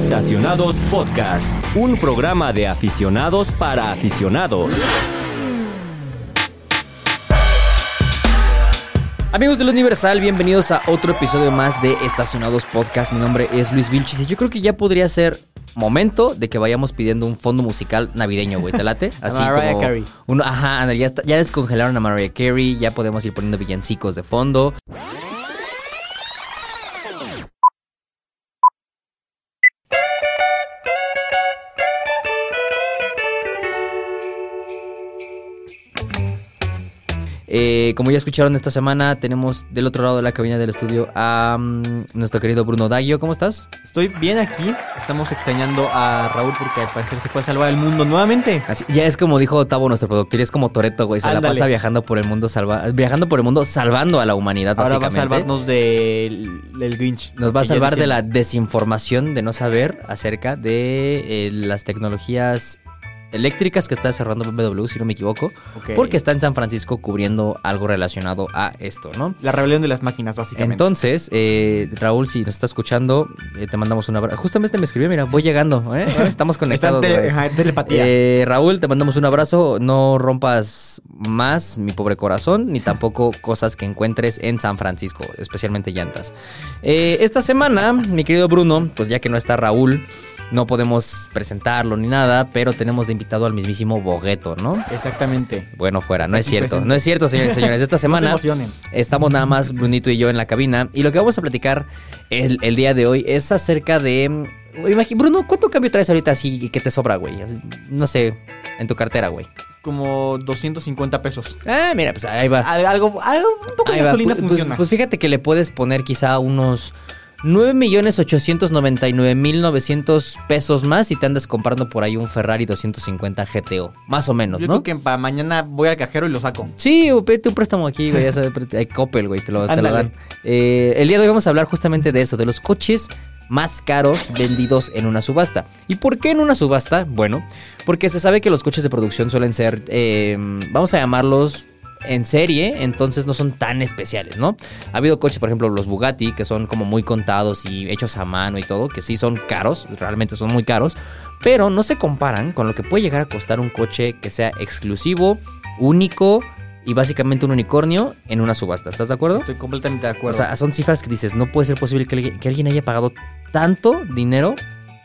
Estacionados Podcast, un programa de aficionados para aficionados. Amigos del Universal, bienvenidos a otro episodio más de Estacionados Podcast. Mi nombre es Luis Vilchis y yo creo que ya podría ser momento de que vayamos pidiendo un fondo musical navideño, güey. ¿Te late? Así Mariah como Carey. uno- ajá, ya, está- ya descongelaron a Mariah Carey, ya podemos ir poniendo villancicos de fondo. Eh, como ya escucharon esta semana, tenemos del otro lado de la cabina del estudio a mm, nuestro querido Bruno Daggio. ¿Cómo estás? Estoy bien aquí. Estamos extrañando a Raúl porque al parecer se fue a salvar el mundo nuevamente. Así- ya es como dijo Tavo, nuestro productor, es como Toreto, güey. Se la pasa viajando por el mundo, salva, viajando por el mundo, salvando a la humanidad, Ahora va a básicamente. salvarnos del, del Grinch. Nos va a salvar de la desinformación de no saber acerca de eh, las tecnologías eléctricas que está cerrando BMW, si no me equivoco. Porque está en San Francisco cubriendo algo relacionado a esto, ¿no? La rebelión de las máquinas, básicamente. Entonces, eh, Raúl, si nos está escuchando, eh, te mandamos un abrazo. Justamente me escribió, mira, voy llegando, ¿eh? Estamos conectados. tele- güey. ajá, telepatía. Eh, Raúl, te mandamos un abrazo. No rompas más mi pobre corazón, ni tampoco cosas que encuentres en San Francisco, especialmente llantas. Eh, esta semana, mi querido Bruno, pues ya que no está Raúl, no podemos presentarlo ni nada, pero tenemos de invitado al mismísimo Bogueto, ¿no? Exactamente. Bueno, fuera, Está no es cierto. presente. No es cierto, señores y señores. Esta No se semana estamos nada más Brunito y yo en la cabina. Y lo que vamos a platicar el, el día de hoy es acerca de. mm, Bruno, ¿cuánto cambio traes ahorita así que te sobra, güey? No sé, en tu cartera, güey. Como 250 pesos. Ah, mira, pues ahí va. Al- Algo, algo, un poco Ahí de gasolina Pues- pues- funciona. Pues, fíjate que le puedes poner quizá unos 9.899.900 pesos más y te andas comprando por ahí un Ferrari 250 GTO. Más o menos, Yo ¿no? creo que para mañana voy al cajero y lo saco. Sí, pete un préstamo aquí, güey, ya sabes, hay Coppel, güey, te lo, te lo dan. Eh, el día de hoy vamos a hablar justamente de eso, de los coches más caros vendidos en una subasta. ¿Y por qué en una subasta? Bueno, porque se sabe que los coches de producción suelen ser, eh, vamos a llamarlos en serie, entonces no son tan especiales, ¿no? Ha habido coches, por ejemplo, los Bugatti, que son como muy contados y hechos a mano y todo, que sí son caros, realmente son muy caros, pero no se comparan con lo que puede llegar a costar un coche que sea exclusivo, único y básicamente un unicornio en una subasta. ¿Estás de acuerdo? Estoy completamente de O acuerdo. sea, son cifras que dices, no puede ser posible que que alguien haya pagado tanto dinero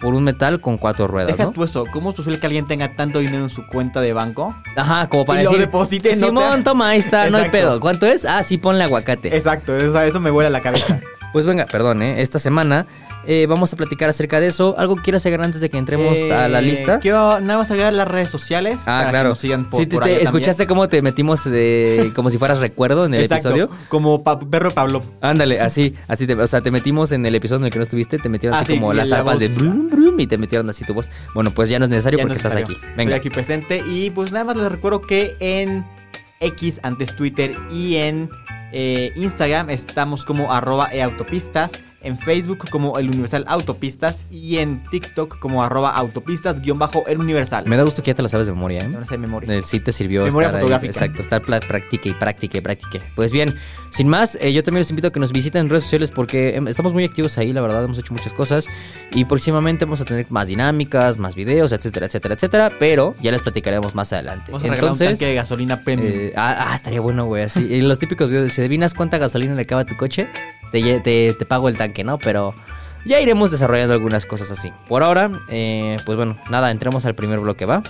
por un metal con cuatro ruedas, Deja ¿no? tú eso. ¿Cómo es posible que alguien tenga tanto dinero en su cuenta de banco? Ajá, como para Y lo decir, deposite, no te- Simón, toma, ahí está, no hay pedo. ¿Cuánto es? Ah, sí, ponle aguacate. Exacto, eso, eso me vuela la cabeza. Pues venga, perdón, ¿eh? Esta semana eh, vamos a platicar acerca de eso. ¿Algo que quieras agregar antes de que entremos a la Eh, lista? Quiero nada más agregar las redes sociales. Ah, para claro. Que nos sigan por, sí, te, por te- allá también. ¿Escuchaste cómo te metimos de, como si fueras recuerdo en el Exacto, episodio? Como pa- perro Pablo. Ándale, así, así te, o sea, te metimos en el episodio en el que no estuviste, te metieron Ah, así sí, como las la arpas de voz. brum, brum, y te metieron así tu voz. Bueno, pues ya no es necesario Ya porque no es estás aquí. Venga. Estoy aquí presente y pues nada más les recuerdo que en X, antes Twitter y en eh, Instagram estamos como arroba eautopistas, en Facebook como el Universal Autopistas y en TikTok como arroba autopistas guion bajo el Universal. Me da gusto que ya te la sabes de memoria, ¿eh? No sé de memoria. Eh, Sí te sirvió Memoria estar ahí, fotográfica. exacto, estar practique y practique y practique. Pues bien, sin más, eh, yo también los invito a que nos visiten en redes sociales porque em, estamos muy activos ahí, la verdad, hemos hecho muchas cosas y próximamente vamos a tener más dinámicas, más videos, etcétera, etcétera, etcétera, pero ya les platicaremos más adelante. Vamos a regalar un Entonces, tanque de gasolina eh, ah, ah, estaría bueno, güey, así. Los típicos videos de si adivinas cuánta gasolina le acaba a tu coche, te, te, te pago el tanque, ¿no? Pero ya iremos desarrollando algunas cosas así. Por ahora, eh, pues bueno, nada, entremos al primer bloque, ¿va?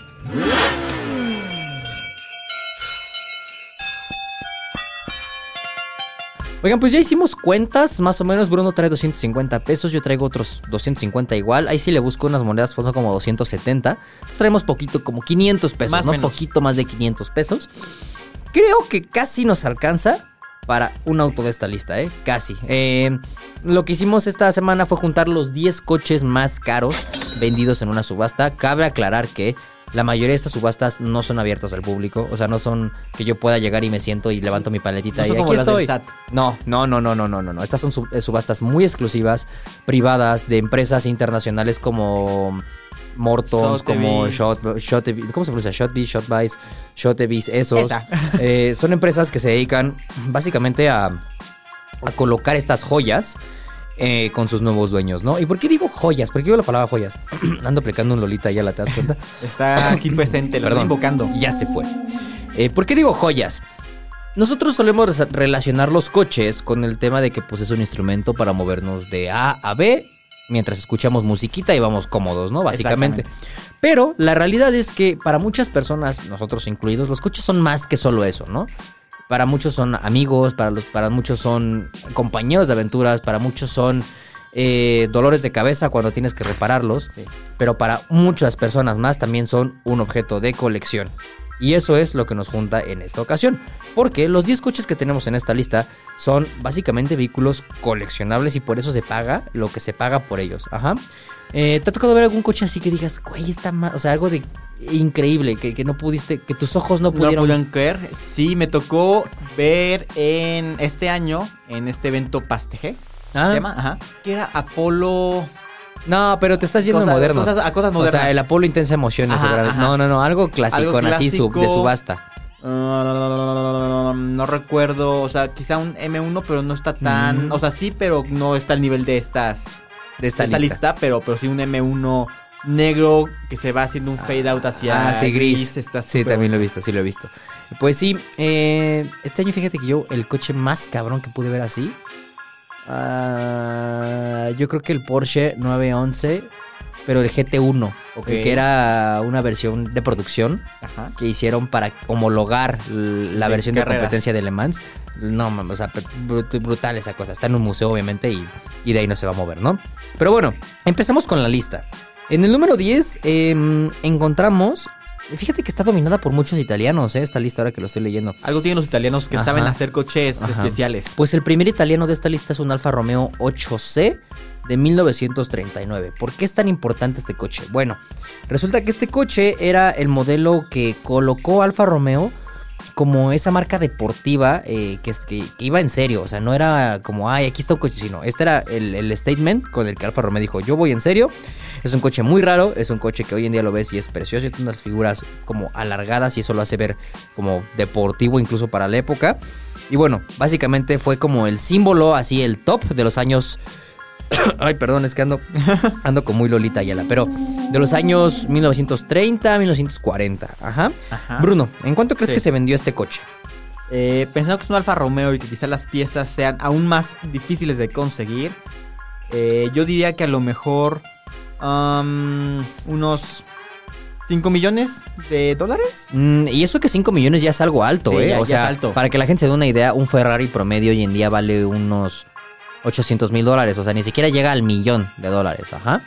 Oigan, pues ya hicimos cuentas, más o menos Bruno trae 250 pesos, yo traigo otros 250 igual, ahí sí le busco unas monedas, pues son como 270, entonces traemos poquito, como 500 pesos, Más ¿no? menos. Poquito más de 500 pesos. Creo que casi nos alcanza para un auto de esta lista, ¿eh? Casi. Eh, lo que hicimos esta semana fue juntar los 10 coches más caros vendidos en una subasta. Cabe aclarar que la mayoría de estas subastas no son abiertas al público. O sea, no son que yo pueda llegar y me siento y levanto mi paletita No y aquí del estoy. SAT. No, no, no, no, no, no, no, no. Estas son eh, subastas muy exclusivas, privadas, de empresas internacionales como Mortons, como Shot, Shotevis- ¿cómo se pronuncia? Shotbees, Shotbuys, Shotevis, esos. Eh, son empresas que se dedican básicamente a, a colocar estas joyas eh, con sus nuevos dueños, ¿no? ¿Y por qué digo joyas? ¿Por qué digo la palabra joyas? Ando aplicando un Lolita, ya la te das cuenta. Está aquí presente, lo está invocando. Ya se fue. Eh, ¿Por qué digo joyas? Nosotros solemos relacionar los coches con el tema de que pues, es un instrumento para movernos de A a B mientras escuchamos musiquita y vamos cómodos, ¿no? Básicamente. Pero la realidad es que para muchas personas, nosotros incluidos, los coches son más que solo eso, ¿no? Para muchos son amigos, para, los, para muchos son compañeros de aventuras, para muchos son eh, dolores de cabeza cuando tienes que repararlos, Sí. pero para muchas personas más también son un objeto de colección. Y eso es lo que nos junta en esta ocasión. Porque los 10 coches que tenemos en esta lista son básicamente vehículos coleccionables y por eso se paga lo que se paga por ellos. Ajá. Eh, ¿Te ha tocado ver algún coche así que digas, güey, está mal? O sea, algo de increíble, que, que no pudiste, que tus ojos no No pudieron. pudieron creer. Sí, me tocó ver en este año, en este evento Pasteje, Ah, se llama, ajá, que era Apolo... No, pero te estás yendo a modernos. cosas- a cosas O modernas. sea, el Apolo Intensa Emociones. Ajá. No, no, no, algo clásico, Algo así sub- de subasta. ah, no recuerdo, o sea, quizá un M1, pero no está tan... Mm. O sea, sí, pero no está al nivel de estas... De esta, esta lista. lista, pero, pero sí un M1 negro que se va haciendo un fade out hacia Ah, sí, gris. está sí, también lo he visto, sí lo he visto. Pues sí, eh, este año fíjate que yo, el coche más cabrón que pude ver así, ah, yo creo que el Porsche 911, pero el GT1, Ok. el que era una versión de producción Ajá. que hicieron para homologar la De versión de competencia de Le Mans. No, o sea, brut- brutal esa cosa. Está en un museo, obviamente, y, y de ahí no se va a mover, ¿no? Pero bueno, empezamos con la lista. En el número 10 em, encontramos... Fíjate que está dominada por muchos italianos, ¿eh? Esta lista ahora que lo estoy leyendo. Algo tienen los italianos que Ajá. saben hacer coches Ajá. especiales. Pues el primer italiano de esta lista es un Alfa Romeo 8C de 1939. ¿Por qué es tan importante este coche? Bueno, resulta que este coche era el modelo que colocó Alfa Romeo como esa marca deportiva eh, que, que- iba en serio. O sea, no era como, ay, aquí está un coche, sino este era el, el statement con el que Alfa Romeo dijo, yo voy en serio. Es un coche muy raro, es un coche que hoy en día lo ves y es precioso y tiene unas figuras como alargadas y eso lo hace ver como deportivo incluso para la época. Y bueno, básicamente fue como el símbolo, así el top de los años. Ay, perdón, es que ando, ando con muy Lolita Ayala, pero de los años 1930, 1940. Ajá. Ajá. Bruno, ¿en cuánto crees Sí. que se vendió este coche? Eh, pensando que es un Alfa Romeo y que quizás las piezas sean aún más difíciles de conseguir, eh, yo diría que a lo mejor unos 5 millones de dólares. Mm, y eso que 5 millones ya es algo alto, Sí, ¿eh? ya- o ya sea, es alto. para que la gente se dé una idea, un Ferrari promedio hoy en día vale unos 800 mil dólares. O sea, ni siquiera llega al millón de dólares. Ajá.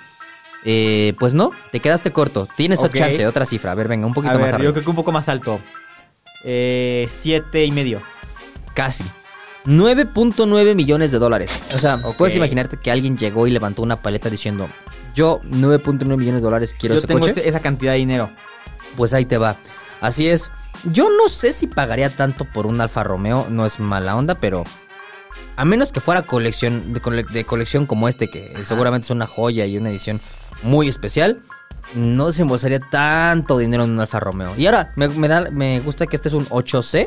Eh, pues no, te quedaste corto. Tienes Ok. chance, otra cifra. A ver, venga, un poquito A más arriba. yo creo que un poco más alto. Eh, siete y medio. Casi. 9.9 millones de dólares. O sea, puedes imaginarte que alguien llegó y levantó una paleta diciendo, yo 9.9 millones de dólares quiero Yo ese tengo coche. esa cantidad de dinero. Pues ahí te va. Así es. Yo no sé si pagaría tanto por un Alfa Romeo, no es mala onda, pero a menos que fuera colección de, cole- de colección como este, que seguramente es una joya y una edición muy especial, no se embolsaría tanto dinero en un Alfa Romeo. Y ahora, me, me da, me gusta que este es un 8C.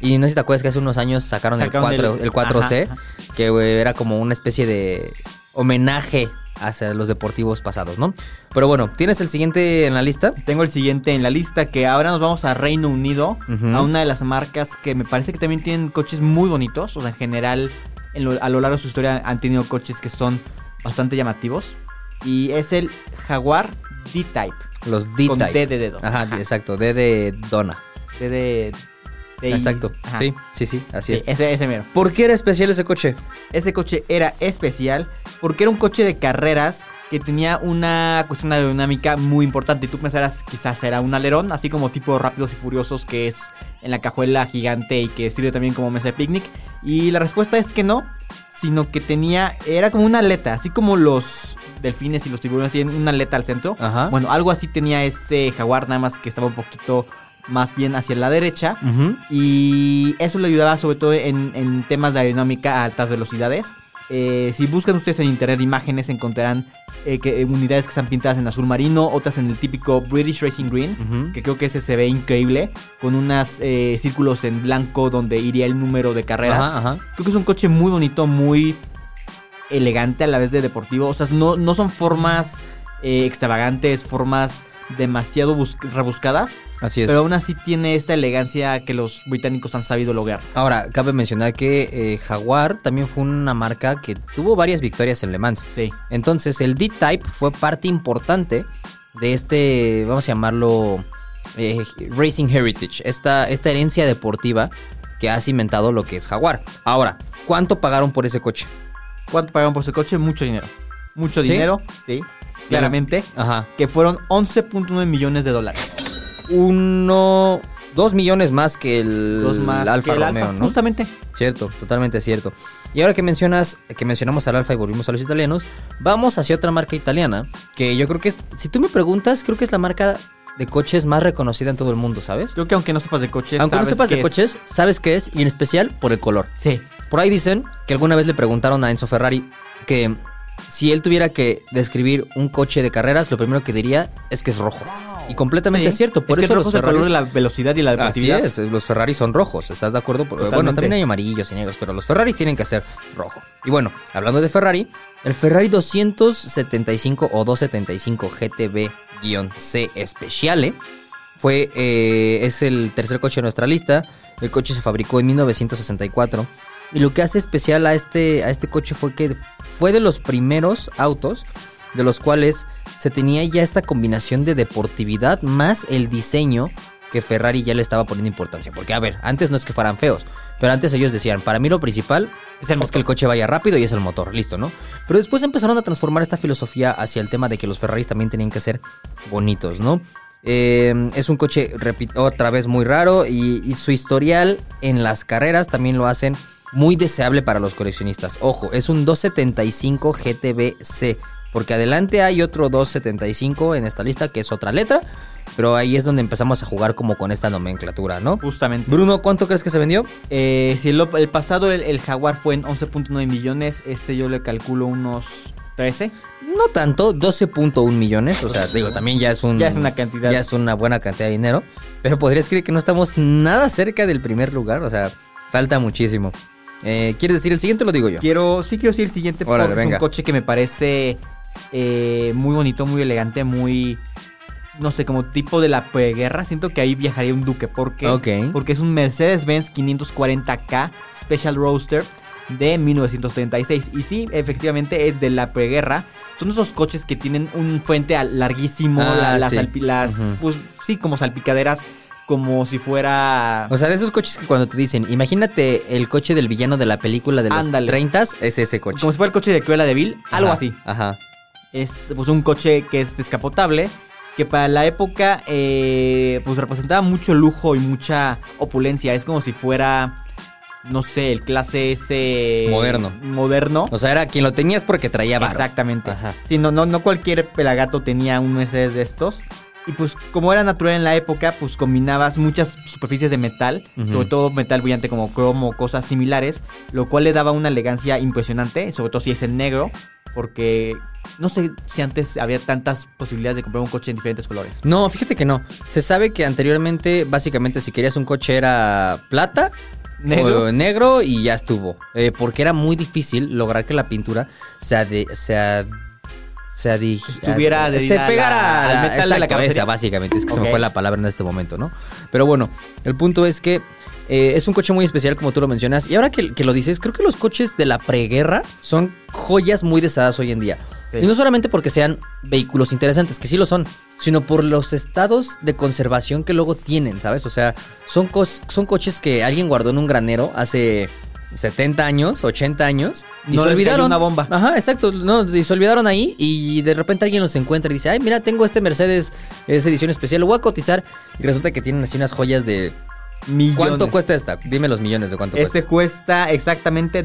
Y no sé si te acuerdas que hace unos años sacaron, Sacaron el, 4, el- el 4C, ajá, que era como una especie de homenaje hacia los deportivos pasados, ¿no? Pero bueno, ¿tienes el siguiente en la lista? Tengo el siguiente en la lista que ahora nos vamos a Reino Unido, a una de las marcas que me parece que también tienen coches muy bonitos. O sea, en general, en lo- a lo largo de su historia han tenido coches que son bastante llamativos. Y es el Jaguar D-Type. Los Con D-Type. D de dedo. Ajá, exacto, D de Donna. D de... de- Exacto, Ajá. sí, sí, sí, así Sí, es. ese, ese mero. ¿Por qué era especial ese coche? Ese coche era especial porque era un coche de carreras que tenía una cuestión aerodinámica muy importante. Y tú pensarás, quizás era un alerón, así como tipo Rápidos y Furiosos, que es en la cajuela gigante y que sirve también como mesa de picnic. Y la respuesta es que no, sino que tenía, era como una aleta, así como los delfines y los tiburones tienen una aleta al centro. Ajá. Bueno, algo así tenía este jaguar, nada más que estaba un poquito más bien hacia la derecha. Y eso le ayudaba sobre todo en, en temas de aerodinámica a altas velocidades. Eh, si buscan ustedes en internet imágenes encontrarán eh, que, eh, unidades que están pintadas en azul marino, otras en el típico British Racing Green, que creo que ese se ve increíble, con unos círculos en blanco donde iría el número de carreras. Ajá, ajá. Creo que es un coche muy bonito, muy elegante a la vez de deportivo. O sea, no, no son formas eh, extravagantes, formas demasiado bus- rebuscadas. Así es. Pero aún así tiene esta elegancia que los británicos han sabido lograr. Ahora, cabe mencionar que eh, Jaguar también fue una marca que tuvo varias victorias en Le Mans. Sí. Entonces, el D-Type fue parte importante de este, vamos a llamarlo, eh, Racing Heritage, esta, esta herencia deportiva que ha cimentado lo que es Jaguar. Ahora, ¿cuánto pagaron por ese coche? ¿Cuánto pagaron por ese coche? Mucho dinero. Mucho ¿Sí? dinero, sí. Claramente. Ajá. Que fueron 11.9 millones de dólares. Uno, dos millones más que el, Dos más el Alfa que el Romeo, Alfa. ¿no? Justamente. Cierto, totalmente cierto. Y ahora que mencionas, que mencionamos al Alfa y volvimos a los italianos, vamos hacia otra marca italiana, que yo creo que es, si tú me preguntas, creo que es la marca de coches más reconocida en todo el mundo, ¿sabes? Creo que aunque no sepas de coches, Aunque no sabes sepas de es- coches, sabes qué es, y en especial por el color. Sí. Por ahí dicen que alguna vez le preguntaron a Enzo Ferrari que si él tuviera que describir un coche de carreras, lo primero que diría es que es rojo. Y completamente Sí. cierto, por es eso que el los rojo el color de Ferraris... la velocidad y la Así deportividad. es, los Ferraris son rojos, ¿estás de acuerdo? Bueno, Totalmente. también hay amarillos y negros, pero los Ferraris tienen que ser rojo. Y bueno, hablando de Ferrari, el Ferrari 275 o 275 GTB-C Speciale fue, eh, es el tercer coche de nuestra lista. El coche se fabricó en 1964. Y lo que hace especial a este, a este coche fue que fue de los primeros autos de los cuales se tenía ya esta combinación de deportividad más el diseño que Ferrari ya le estaba poniendo importancia. Porque, a ver, antes no es que fueran feos, pero antes ellos decían, para mí lo principal Es el es que el coche vaya rápido y es el motor, listo, ¿no? Pero después empezaron a transformar esta filosofía hacia el tema de que los Ferraris también tenían que ser bonitos, ¿no? Eh, es un coche, repi- otra vez, muy raro y, y su historial en las carreras también lo hacen muy deseable para los coleccionistas. Ojo, es un 275 GTB-C, porque adelante hay otro 275 en esta lista que es otra letra, pero ahí es donde empezamos a jugar como con esta nomenclatura, ¿no? Justamente. Bruno, ¿cuánto crees que se vendió? Eh, si el, el pasado el, el Jaguar fue en 11.9 millones, este yo le calculo unos 13. No tanto, 12.1 millones. O sea, digo, también ya es un. Ya es una cantidad. Ya es una buena cantidad de dinero. Pero podrías creer que no estamos nada cerca del primer lugar. O sea, falta muchísimo. Eh, ¿Quieres decir el siguiente o lo digo yo? Quiero, sí quiero decir el siguiente Órale, porque es venga. un coche que me parece eh, muy bonito, muy elegante, muy no sé, como tipo de la preguerra. Siento que ahí viajaría un duque porque Ok. porque es un Mercedes-Benz 540K Special Roadster de 1936 y sí, efectivamente es de la preguerra. Son esos coches que tienen un frente al- larguísimo, Ah, la- las, sí. las- pues sí, como salpicaderas, como si fuera O sea, de esos coches que cuando te dicen, imagínate el coche del villano de la película de los Ándale. 30 es ese coche. como si fuera el coche de Cruella de Vil, algo así. Ajá. Es pues un coche que es descapotable, que para la época eh, pues representaba mucho lujo y mucha opulencia. Es como si fuera, no sé, el clase S Moderno. Moderno. O sea, era quien lo tenías porque traía varo. Exactamente. Ajá. Sí, no, no, no cualquier pelagato tenía un Mercedes de estos. Y pues como era natural en la época, pues combinabas muchas superficies de metal, sobre todo metal brillante como cromo, cosas similares, lo cual le daba una elegancia impresionante, sobre todo si es en negro, porque no sé si antes había tantas posibilidades de comprar un coche en diferentes colores. No, fíjate que no. Se sabe que anteriormente, básicamente, si querías un coche era plata, Negro. o negro y ya estuvo. Eh, porque era muy difícil lograr que la pintura se ade- se ad- se Estuviera se pegara al metal de la esa, básicamente. Es que se me fue la palabra en este momento, ¿no? Pero bueno, el punto es que eh, es un coche muy especial, como tú lo mencionas. Y ahora que, que lo dices, creo que los coches de la preguerra son joyas muy deseadas hoy en día. Sí. Y no solamente porque sean vehículos interesantes, que sí lo son, sino por los estados de conservación que luego tienen, ¿sabes? O sea, son, cos- son coches que alguien guardó en un granero hace 70 años, 80 años, y No se olvidaron. una bomba. Ajá, exacto. No, y se olvidaron ahí y de repente alguien los encuentra y dice, ay, mira, tengo este Mercedes, es edición especial, lo voy a cotizar. Y resulta que tienen así unas joyas de... Millones. ¿Cuánto cuesta esta? Dime los millones de cuánto Este cuesta. cuesta exactamente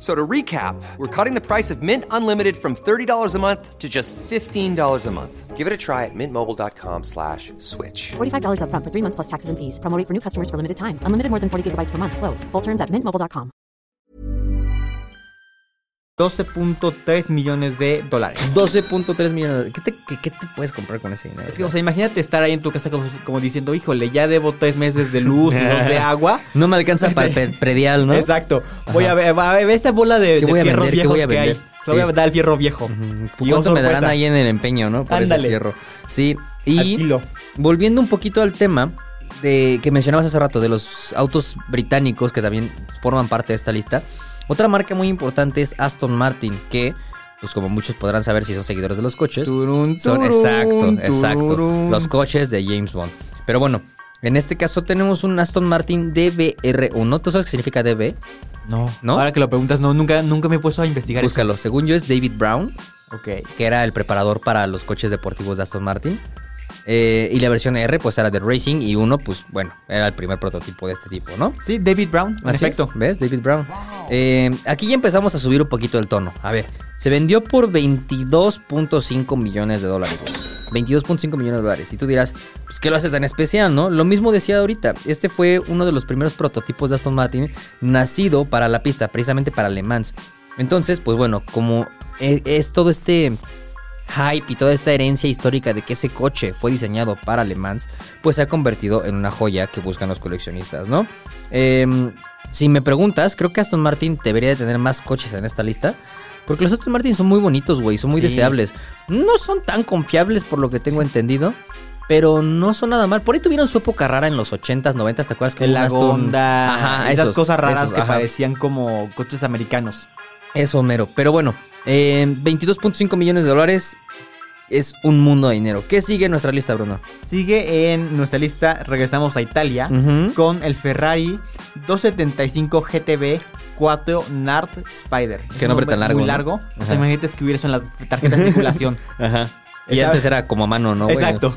So to recap, we're cutting the price of Mint Unlimited from $30 a month to just $15 a month. Give it a try at mintmobile.com slash switch. $45 upfront for three months plus taxes and fees. Promo rate for new customers for limited time. Unlimited more than 40 gigabytes per month. Slows. Full terms at mintmobile.com. 12.3 millones de dólares. 12.3 millones. ¿Qué te, qué, qué te puedes comprar con ese dinero? Es que, o sea, imagínate estar ahí en tu casa como, como diciendo, híjole, ya debo tres meses de luz y dos de agua. no me alcanza para el predial, ¿no? Exacto. Voy a ver, a ver esa bola de, ¿Qué de voy a fierros vender? ¿Qué viejos voy a que hay. Se voy a Sí. dar el fierro viejo. ¿Cuánto me darán ahí en el empeño, no? Por Ándale. ese fierro. Sí. Y volviendo un poquito al tema de que mencionabas hace rato de los autos británicos que también forman parte de esta lista. Otra marca muy importante es Aston Martin, que pues como muchos podrán saber si son seguidores de los coches, Turun, son turun, exacto, exacto, turun. los coches de James Bond. Pero bueno, en este caso tenemos un Aston Martin DBR1. ¿Tú sabes qué significa DB? No, ¿No? Ahora que lo preguntas, no, nunca, nunca me he puesto a investigar Búscalo. Según yo es David Brown, eso. Ok. que era el preparador para los coches deportivos de Aston Martin. Eh, y la versión R, pues era de Racing. Y uno, pues bueno, era el primer prototipo de este tipo, ¿no? Sí, David Brown, en efecto. es, ¿Ves? David Brown. Eh, aquí ya empezamos a subir un poquito el tono. A ver, se vendió por 22.5 millones de dólares, güey. 22.5 millones de dólares. Y tú dirás, pues, ¿qué lo hace tan especial, no? Lo mismo decía ahorita. Este fue uno de los primeros prototipos de Aston Martin nacido para la pista, precisamente para Le Mans. Entonces, pues bueno, como e- es todo este hype y toda esta herencia histórica de que ese coche fue diseñado para Le Mans, pues se ha convertido en una joya que buscan los coleccionistas, ¿no? Em, si me preguntas, creo que Aston Martin debería de tener más coches en esta lista. Porque los Aston Martin son muy bonitos, güey, son muy Sí. deseables. No son tan confiables por lo que tengo entendido. Pero no son nada mal. Por ahí tuvieron su época rara en los 80s, 90s, ¿te acuerdas? que un Aston- Ajá, esas esos, cosas raras esos, que ajá. parecían como coches americanos. Eso, mero. Pero bueno, eh, 22.5 millones de dólares es un mundo de dinero. ¿Qué sigue en nuestra lista, Bruno? Sigue en nuestra lista, regresamos a Italia, con el Ferrari 275 GTB 4 Nart Spider. Qué un nombre tan largo, Muy ¿no? largo. O Ajá. sea, imagínate escribir eso en la tarjeta de circulación. Ajá. Y antes era como a mano, ¿no? Exacto.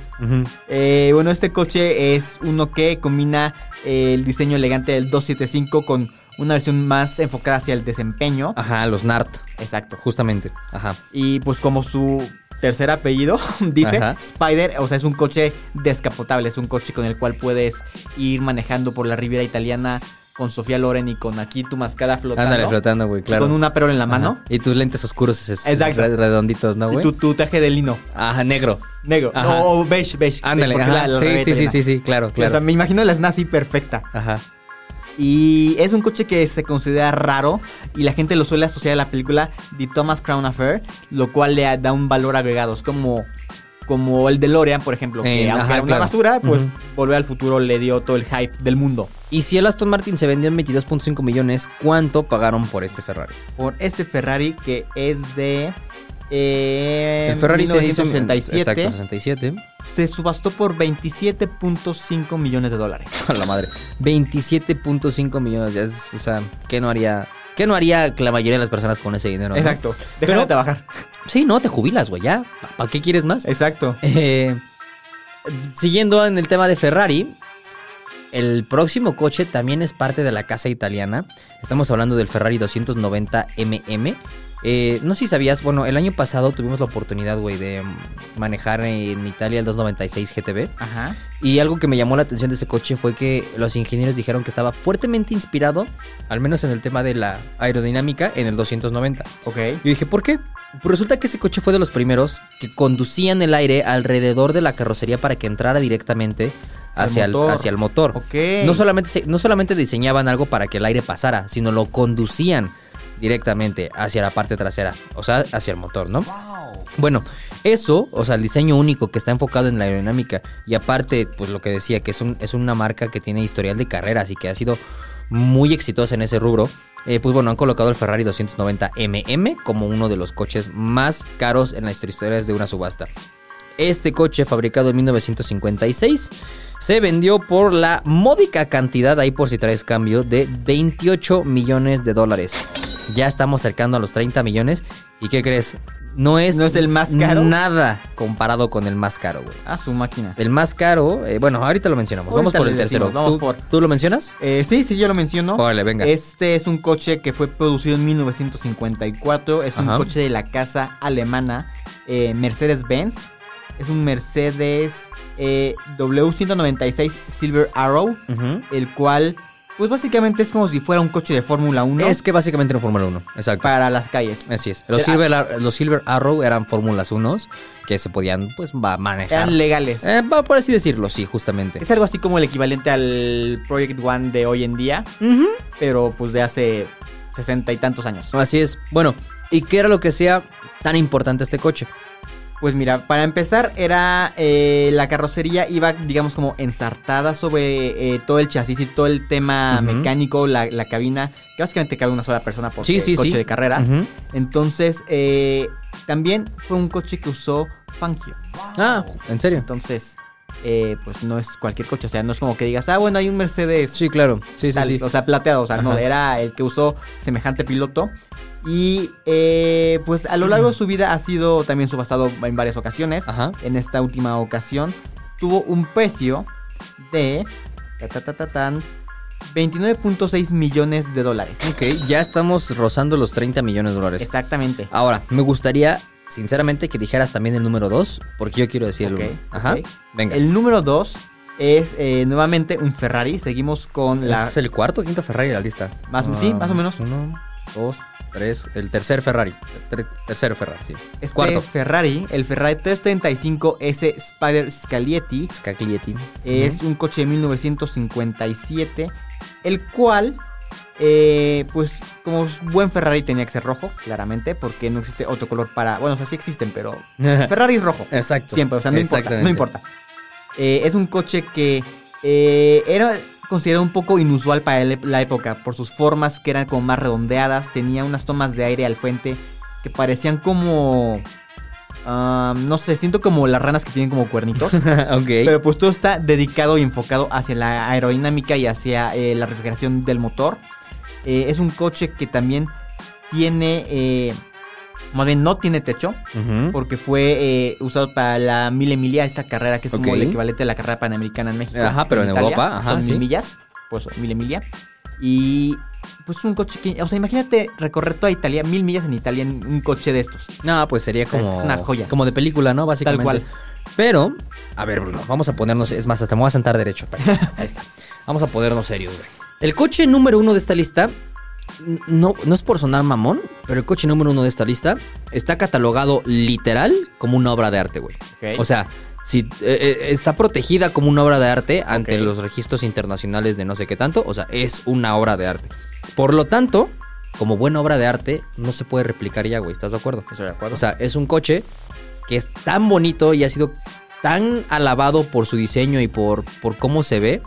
Eh, bueno, este coche es uno que combina el diseño elegante del 275 con una versión más enfocada hacia el desempeño. Ajá, los NART. Exacto. Justamente. Ajá. Y pues como su tercer apellido dice, Ajá. Spider, o sea, es un coche descapotable, es un coche con el cual puedes ir manejando por la Riviera Italiana con Sofía Loren y con aquí tu mascada flotando. Ándale, flotando, güey, claro. Con una perol en la Ajá. mano. Y tus lentes oscuros es, Exacto. re- redonditos, ¿no, Y güey? tu, tu traje de lino, Ajá, negro. negro. Ajá. O beige, beige. Ándale, la- la sí, sí, sí, sí, sí, claro, O sea, claro. me imagino la así perfecta. Ajá. Y es un coche que se considera raro y la gente lo suele asociar a la película The Thomas Crown Affair, lo cual le da un valor agregado. Es como, como el DeLorean, por ejemplo, que Eh, aunque ajá, era una claro. basura, pues. Volver al Futuro le dio todo el hype del mundo. Y si el Aston Martin se vendió en 22.5 millones, ¿cuánto pagaron por este Ferrari? Por este Ferrari que es de... eh, el Ferrari se hizo en 1967, Exacto, 67. se subastó por 27.5 millones de dólares. A la madre. 27.5 millones. es- o sea, ¿qué no haría? ¿Qué no haría la mayoría de las personas con ese dinero? no? Exacto. Déjame Pero- trabajar. Sí, no, te jubilas, güey, ya. ¿Para qué quieres más? Exacto. Eh, siguiendo en el tema de Ferrari, el próximo coche también es parte de la casa italiana. Estamos hablando del Ferrari 290 MM. Eh, no sé si sabías, bueno, el año pasado tuvimos la oportunidad, güey, de mm, manejar en Italia el 296 GTB. Ajá. Y algo que me llamó la atención de ese coche fue que los ingenieros dijeron que estaba fuertemente inspirado, al menos en el tema de la aerodinámica, en el 290. Ok. Yo dije, ¿por qué? Pues resulta que ese coche fue de los primeros que conducían el aire alrededor de la carrocería para que entrara directamente hacia el, motor. hacia el motor. No, solamente, se- no solamente diseñaban algo para que el aire pasara, sino lo conducían directamente hacia la parte trasera, o sea, hacia el motor, ¿no? Bueno, eso, o sea, el diseño único que está enfocado en la aerodinámica y aparte, pues lo que decía, que es, un, es una marca que tiene historial de carreras y que ha sido muy exitosa en ese rubro, eh, pues bueno, han colocado el Ferrari 290 MM como uno de los coches más caros en las historias de una subasta. Este coche, fabricado en 1956, se vendió por la módica cantidad, ahí por si traes cambio, de 28 millones de dólares. Ya estamos cercando a los 30 millones. ¿Y qué crees? no es, ¿No es el más caro? Nada comparado con el más caro, güey. Ah, su máquina. El más caro, eh, bueno, ahorita lo mencionamos. vamos por el tercero. decimos, vamos ¿Tú, por- tú lo mencionas? Eh, sí, sí, yo lo menciono. Órale, venga. Este es un coche que fue producido en 1954. Es un coche de la casa alemana eh, Mercedes-Benz. Es un Mercedes eh, W196 Silver Arrow, el cual, pues básicamente es como si fuera un coche de Fórmula 1 Es que básicamente era Fórmula 1, exacto. para las calles. Así es. Los Era- Silver, Ar- los Silver Arrow eran Fórmulas 1 que se podían, pues, manejar. Eran legales. Eh, por así decirlo, sí, justamente. Es algo así como el equivalente al Project One de hoy en día, pero pues de hace sesenta y tantos años. Así es. Bueno, ¿y qué era lo que hacía tan importante este coche? Pues mira, para empezar era eh, la carrocería iba digamos como ensartada sobre eh, todo el chasis y todo el tema mecánico, la, la cabina, que básicamente cabe una sola persona por Sí, sí, coche sí. de carreras. Entonces eh, también fue un coche que usó Fangio. Ah, ¿en serio? Entonces eh, pues no es cualquier coche, o sea, no es como que digas, ah bueno hay un Mercedes Sí, claro. Sí, sí, tal, sí. o sea plateado, o sea, no, era el que usó semejante piloto. Y eh, pues a lo largo de su vida ha sido también subastado en varias ocasiones. Ajá. En esta última ocasión tuvo un precio de ta, ta, ta, ta, tan, 29.6 millones de dólares. Ok, ya estamos rozando los 30 millones de dólares. Exactamente. Ahora, me gustaría, sinceramente, que dijeras también el número 2, porque yo quiero decir el Ok, uno. Ajá. Venga. El número 2 es eh, nuevamente un Ferrari. Seguimos con la... ¿Es el cuarto o quinto Ferrari de la lista? Más- sí, más o menos. Uno, dos, tres. El tercer Ferrari. Ter- tercero Ferrari, sí. Este Cuarto. Ferrari, el Ferrari 335S Spider Scaglietti, Scaglietti. es un coche de 1957, el cual, eh, pues como buen Ferrari tenía que ser rojo, claramente, porque no existe otro color para... Bueno, o sea, sí existen, pero Ferrari es rojo. Exacto. Siempre, o sea, no importa. No importa. Eh, es un coche que eh, era considerado un poco inusual para la época por sus formas que eran como más redondeadas. Tenía unas tomas de aire al frente que parecían como. no sé, siento como las ranas que tienen como cuernitos. ok. Pero pues todo está dedicado y enfocado hacia la aerodinámica y hacia eh, la refrigeración del motor. Eh, es un coche que también tiene. Eh, más bien no tiene techo. Porque fue eh, usado para la Mille Miglia, esta carrera que es como el equivalente a la carrera panamericana en México. Ajá, pero en Italia. Europa, ajá, Son sí. mil millas, pues Mille Miglia. Y pues un coche que, o sea, imagínate recorrer toda Italia, mil millas en Italia en un coche de estos. No, pues sería O sea, es como. es una joya. Como de película, ¿no? Básicamente. cual. Pero, a ver, Bruno, vamos a ponernos. Es más, hasta me voy a sentar derecho. Ahí está. Vamos a ponernos serios, güey. El coche número uno de esta lista. No, no es por sonar mamón, pero el coche número uno de esta lista está catalogado literal como una obra de arte, güey. O sea, si eh, eh, está protegida como una obra de arte ante los registros internacionales de no sé qué tanto, o sea, es una obra de arte. Por lo tanto, como buena obra de arte, no se puede replicar ya, güey. ¿Estás de acuerdo? Estoy de acuerdo. O sea, es un coche que es tan bonito y ha sido tan alabado por su diseño y por, por cómo se ve,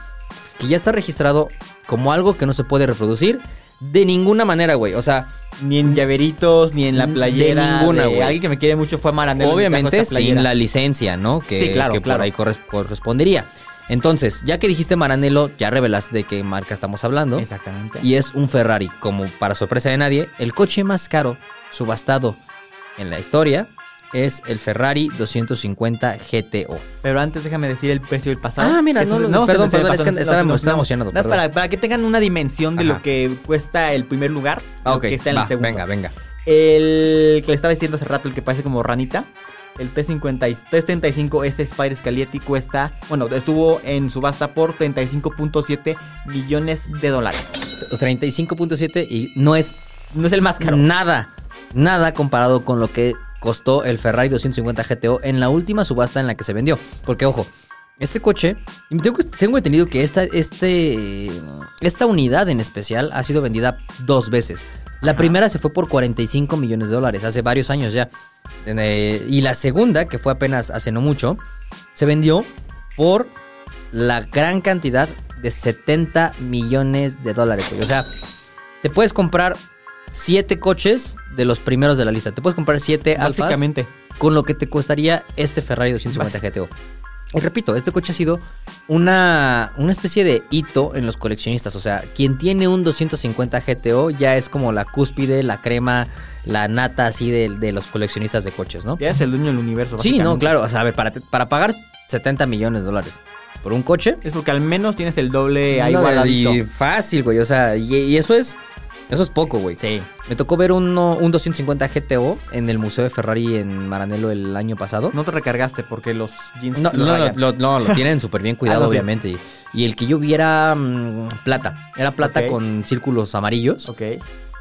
que ya está registrado como algo que no se puede reproducir de ninguna manera, güey. O sea, ni en llaveritos, ni en la De playera. ninguna, de güey. Alguien que me quiere mucho fue Maranello. obviamente sin la licencia, ¿no? Que, Sí, claro, que por ahí corres- correspondería. Entonces, ya que dijiste Maranello, ya revelaste de qué marca estamos hablando. Exactamente. Y es un Ferrari, como para sorpresa de nadie, el coche más caro subastado en la historia es el Ferrari 250 GTO. Pero antes déjame decir el precio del pasado. Ah, mira, eso no, perdón, perdón, es que pasado, estaba- no, estaba emocionado, perdón. para, para que tengan una dimensión de Ajá. lo que cuesta el primer lugar. Ah, lo que está en va, el segundo. venga, venga. El que le estaba diciendo hace rato, el que parece como ranita. El T50, y- T35S Spider Scalietti cuesta, bueno, estuvo en subasta por 35.7 millones de dólares. 35.7 y no es No es el más caro. nada, nada comparado con lo que costó el Ferrari 250 GTO en la última subasta en la que se vendió. Porque, ojo, este coche, tengo, tengo entendido que esta, este, esta unidad en especial ha sido vendida dos veces. La primera se fue por 45 millones de dólares, hace varios años ya. Eh, y la segunda, que fue apenas hace no mucho, se vendió por la gran cantidad de 70 millones de dólares. güey. O sea, te puedes comprar siete coches de los primeros de la lista. Te puedes comprar siete alfas Básicamente. con lo que te costaría este Ferrari 250 GTO. Y repito, este coche ha sido una, una especie de hito en los coleccionistas. O sea, quien tiene un 250 GTO ya es como la cúspide, la crema, la nata así de, de los coleccionistas de coches, ¿no? Ya es el dueño del universo. Sí, no, claro. O sea, a ver, para, para pagar 70 millones de dólares por un coche. Es porque al menos tienes el doble ahí no, guardadito. y fácil, güey. O sea, y, y eso es. Eso es poco, güey. Sí. Me tocó ver uno, un 250 GTO en el Museo de Ferrari en Maranello el año pasado. No te recargaste porque los jeans No, no, rayan. lo, no, lo tienen súper bien cuidado, Ah, no, sí. obviamente. Y, y el que yo vi era mm, plata. Era plata con círculos amarillos. Ok.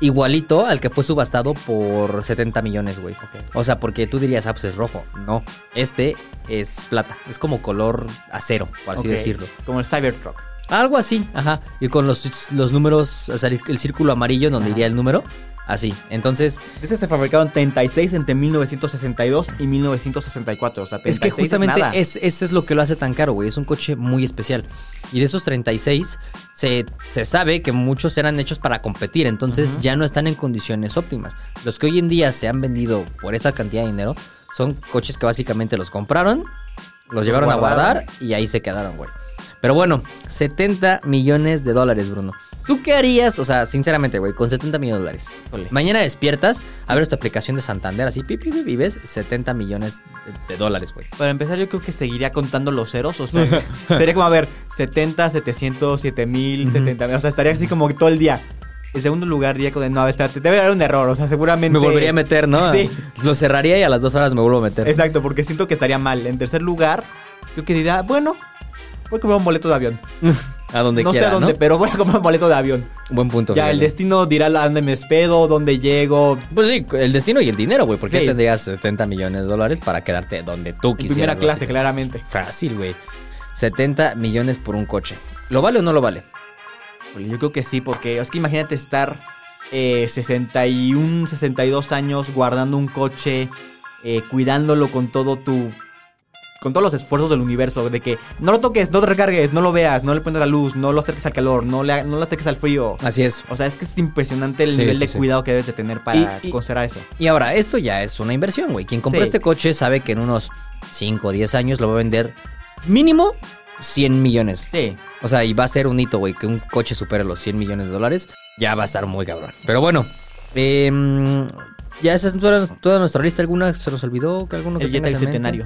Igualito al que fue subastado por 70 millones, güey. O sea, porque tú dirías, ah, pues es rojo. No, este es plata. Es como color acero, por así decirlo. Como el Cybertruck. Algo así, ajá. Y con los, los números, o sea, el, círculo amarillo donde iría el número. Así. Entonces, Este se fabricaron 36 entre 1962 y 1964. O sea, 36 es que justamente es, ese es lo que lo hace tan caro, güey. Es un coche muy especial. Y de esos 36, se, se sabe que muchos eran hechos para competir. Entonces ya no están en condiciones óptimas. Los que hoy en día se han vendido por esa cantidad de dinero son coches que básicamente los compraron, los, llevaron a guardar y ahí se quedaron, güey. Pero bueno, 70 millones de dólares, Bruno. ¿Tú qué harías? O sea, sinceramente, güey, con 70 millones de dólares. Híjole. Mañana despiertas, abres tu aplicación de Santander, así, pi, pi, pi, y ves 70 millones de, de dólares, güey. Para empezar, yo creo que seguiría contando los ceros. O sea, sería como, a ver, 70, 700, 7000, 70 O sea, estaría así como todo el día. En segundo lugar, diría como, no, espérate, debe haber un error. O sea, seguramente. Me volvería a meter, ¿no? Sí. Lo cerraría y a las dos horas me vuelvo a meter. Exacto, porque siento que estaría mal. En tercer lugar, creo que diría, bueno, voy a comprar un boleto de avión. A donde no quiera, sé a dónde, ¿no? pero voy a comprar un boleto de avión. Buen punto. ya, el destino dirá a dónde me despedo, dónde llego. Pues sí, el destino y el dinero, güey. Porque Sí. ya tendrías 70 millones de dólares para quedarte donde tú En quisieras. primera clase, claramente. Fácil, güey. 70 millones por un coche. ¿Lo vale o no lo vale? Híjole, Yo creo que sí, porque es que imagínate estar eh, 61, 62 años guardando un coche, eh, cuidándolo con todo tu. Con todos los esfuerzos del universo. De que no lo toques, no te recargues, no lo veas, no le pones la luz, no lo acerques al calor, no, le, no lo acerques al frío. Así es. O sea, es que es impresionante el Sí, nivel sí, de sí. cuidado que debes de tener para Y- y- considerar eso. Y ahora, esto ya es una inversión, güey. Quien compró este coche sabe que en unos 5 o 10 años lo va a vender mínimo 100 millones. Sí. O sea, y va a ser un hito, güey, que un coche supere los 100 millones de dólares. Ya va a estar muy cabrón. Pero bueno, em, ya esa es toda, toda nuestra lista. ¿Alguna se nos olvidó? que alguno que El en mente?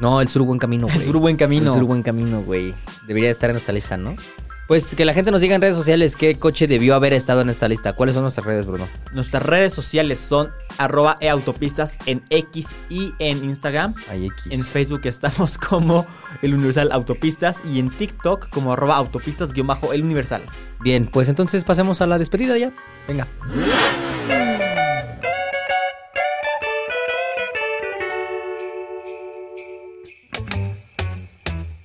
No, el Sur Buen Camino, güey. El Sur Buen Camino. El Sur Buen Camino, güey. Debería estar en esta lista, ¿no? Pues que la gente nos diga en redes sociales qué coche debió haber estado en esta lista. ¿Cuáles son nuestras redes, Bruno? Nuestras redes sociales son arroba eautopistas en X y en Instagram. Ay, X. En Facebook estamos como el Universal Autopistas y en TikTok como arroba autopistas-el Universal. Bien, pues entonces pasemos a la despedida ya. Venga.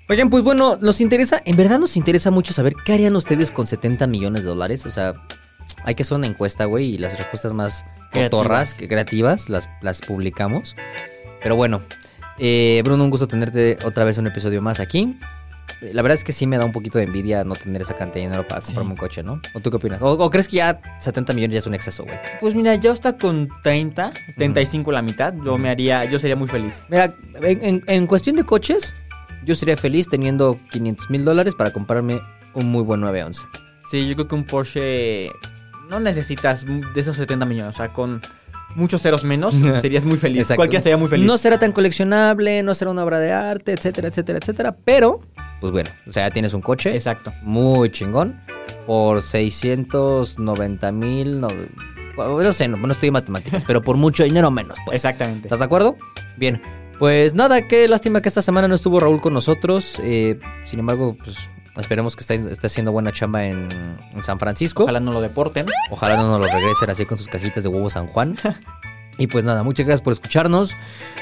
Oigan, pues bueno, nos interesa, en verdad nos interesa mucho saber qué harían ustedes con 70 millones de dólares. O sea, hay que hacer una encuesta, güey, y las respuestas más cotorras, creativas, las, las publicamos. Pero bueno, eh, Bruno, un gusto tenerte otra vez un episodio más aquí. Eh, La verdad es que sí me da un poquito de envidia no tener esa cantidad de dinero para comprarme un coche, ¿no? ¿O tú qué opinas? ¿O, o crees que ya 70 millones ya es un exceso, güey? Pues mira, yo está con 30, 35 la mitad. Yo me haría, yo sería muy feliz. Mira, en, en- en cuestión de coches, yo sería feliz teniendo 500 mil dólares para comprarme un muy buen 911. Sí, yo creo que un Porsche no necesitas de esos 70 millones. O sea, con muchos ceros menos serías muy feliz. Exacto. Cualquiera sería muy feliz. No será tan coleccionable, no será una obra de arte, etcétera, etcétera, etcétera. Pero, pues bueno, o sea, ya tienes un coche. Exacto. Muy chingón. Por 690 mil. No, no sé, no, no estoy en matemáticas, pero por mucho dinero menos, pues. Exactamente. ¿Estás de acuerdo? Bien. Pues nada, qué lástima que esta semana no estuvo Raúl con nosotros. eh, sin embargo, pues esperemos que esté, esté haciendo buena chamba en, en San Francisco. Ojalá no lo deporten. Ojalá no nos lo regresen así con sus cajitas de huevo San Juan. Y pues nada, muchas gracias por escucharnos.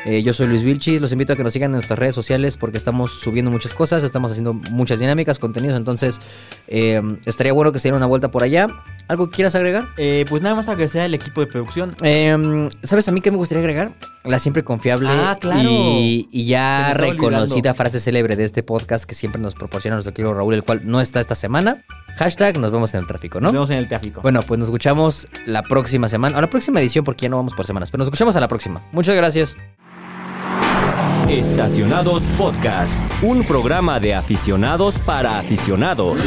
Eh, yo soy Luis Vilchis. Los invito a que nos sigan en nuestras redes sociales porque estamos subiendo muchas cosas, estamos haciendo muchas dinámicas, contenidos. Entonces, eh, estaría bueno que se diera una vuelta por allá. ¿Algo que quieras agregar? Eh, pues nada más agradecer al equipo de producción. Eh, ¿Sabes a mí qué me gustaría agregar? La siempre confiable Ah, claro. y, ya reconocida olvidando. frase célebre de este podcast que siempre nos proporciona nuestro querido Raúl, el cual no está esta semana. Hashtag nos vemos en el tráfico, ¿no? Nos vemos en el tráfico. Bueno, pues nos escuchamos la próxima semana, o la próxima edición porque ya no vamos por semanas, pero nos escuchamos a la próxima. Muchas gracias. Estacionados Podcast, un programa de aficionados para aficionados.